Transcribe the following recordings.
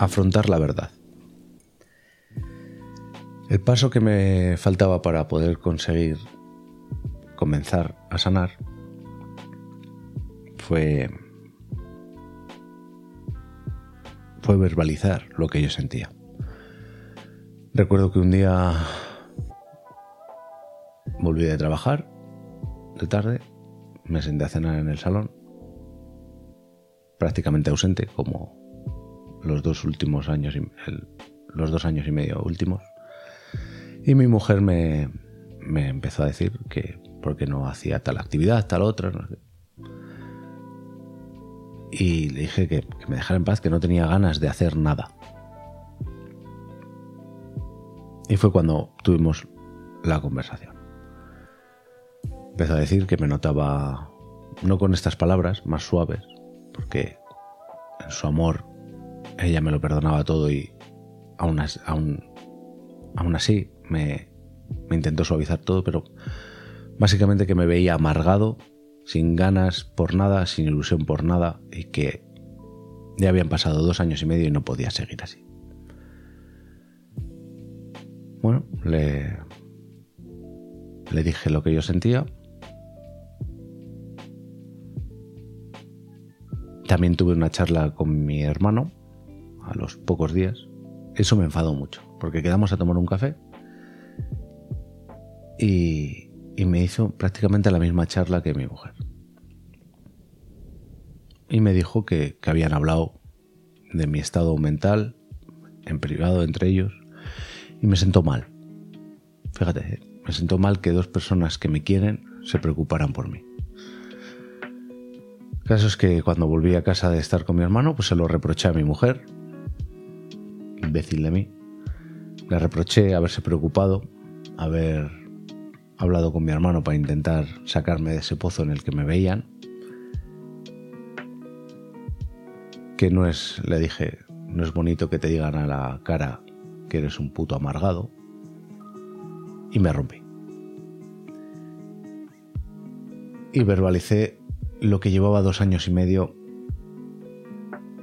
afrontar la verdad. El paso que me faltaba para poder conseguir comenzar a sanar fue fue verbalizar lo que yo sentía. Recuerdo que un día volví de trabajar de tarde, me senté a cenar en el salón, prácticamente ausente como los dos últimos años, y, los dos años y medio últimos. Y mi mujer me, me empezó a decir que porque no hacía tal actividad, tal otra. Y le dije que, que me dejara en paz, que no tenía ganas de hacer nada. Y fue cuando tuvimos la conversación. Empezó a decir que me notaba, no con estas palabras, más suaves, porque en su amor ella me lo perdonaba todo y aún, aún, así me, intentó suavizar todo, pero básicamente que me veía amargado, sin ganas por nada, sin ilusión por nada y que ya habían pasado dos años y medio y no podía seguir así. Bueno, le, le dije lo que yo sentía. También tuve una charla con mi hermano a los pocos días. Eso me enfadó mucho, porque quedamos a tomar un café y, me hizo prácticamente la misma charla que mi mujer. Y me dijo que, que habían hablado de mi estado mental en privado entre ellos y me sentó mal. Fíjate, me sentó mal que dos personas que me quieren se preocuparan por mí. El caso es que cuando volví a casa de estar con mi hermano, pues se lo reproché a mi mujer imbécil de mí. Le reproché haberse preocupado, haber hablado con mi hermano para intentar sacarme de ese pozo en el que me veían. Que no es, le dije, no es bonito que te digan a la cara que eres un puto amargado. Y me rompí. Y verbalicé lo que llevaba dos años y medio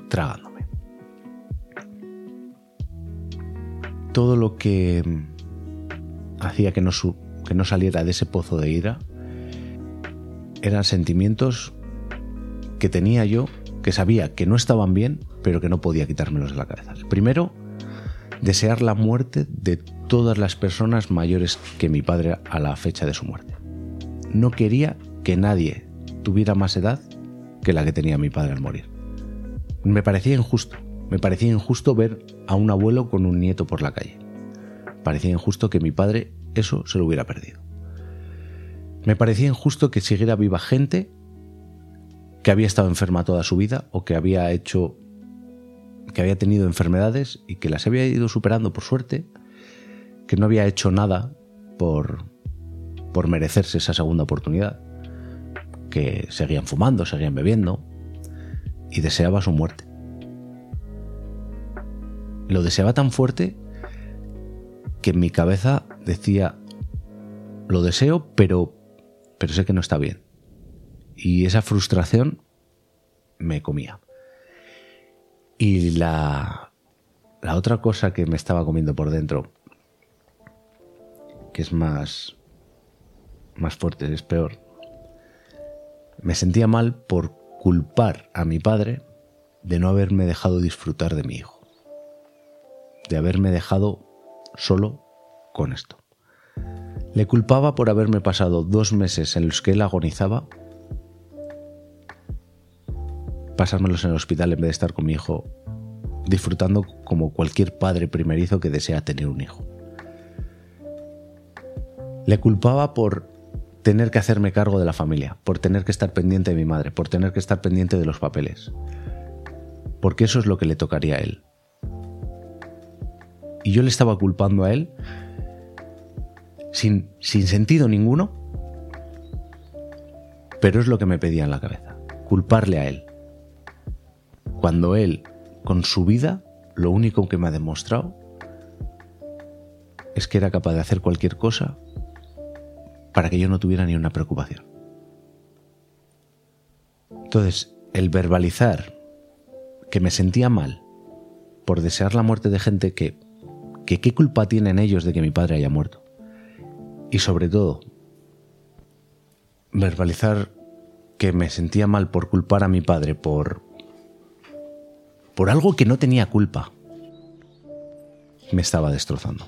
tragando. Todo lo que mm, hacía que no, que no saliera de ese pozo de ira eran sentimientos que tenía yo, que sabía que no estaban bien, pero que no podía quitármelos de la cabeza. primero, desear la muerte de todas las personas mayores que mi padre a la fecha de su muerte. No quería que nadie tuviera más edad que la que tenía mi padre al morir. Me parecía injusto. Me parecía injusto ver a un abuelo con un nieto por la calle. Parecía injusto que mi padre eso se lo hubiera perdido. Me parecía injusto que siguiera viva gente que había estado enferma toda su vida o que había hecho que había tenido enfermedades y que las había ido superando por suerte, que no había hecho nada por por merecerse esa segunda oportunidad, que seguían fumando, seguían bebiendo y deseaba su muerte lo deseaba tan fuerte que en mi cabeza decía, lo deseo, pero, pero sé que no está bien. Y esa frustración me comía. Y la, la otra cosa que me estaba comiendo por dentro, que es más, más fuerte, es peor, me sentía mal por culpar a mi padre de no haberme dejado disfrutar de mi hijo de haberme dejado solo con esto. Le culpaba por haberme pasado dos meses en los que él agonizaba, pasármelos en el hospital en vez de estar con mi hijo, disfrutando como cualquier padre primerizo que desea tener un hijo. Le culpaba por tener que hacerme cargo de la familia, por tener que estar pendiente de mi madre, por tener que estar pendiente de los papeles, porque eso es lo que le tocaría a él y yo le estaba culpando a él sin, sin sentido ninguno, pero es lo que me pedía en la cabeza, culparle a él. Cuando él, con su vida, lo único que me ha demostrado es que era capaz de hacer cualquier cosa para que yo no tuviera ni una preocupación. Entonces, el verbalizar que me sentía mal por desear la muerte de gente que, que qué culpa tienen ellos de que mi padre haya muerto. Y sobre todo, verbalizar que me sentía mal por culpar a mi padre por por algo que no tenía culpa me estaba destrozando.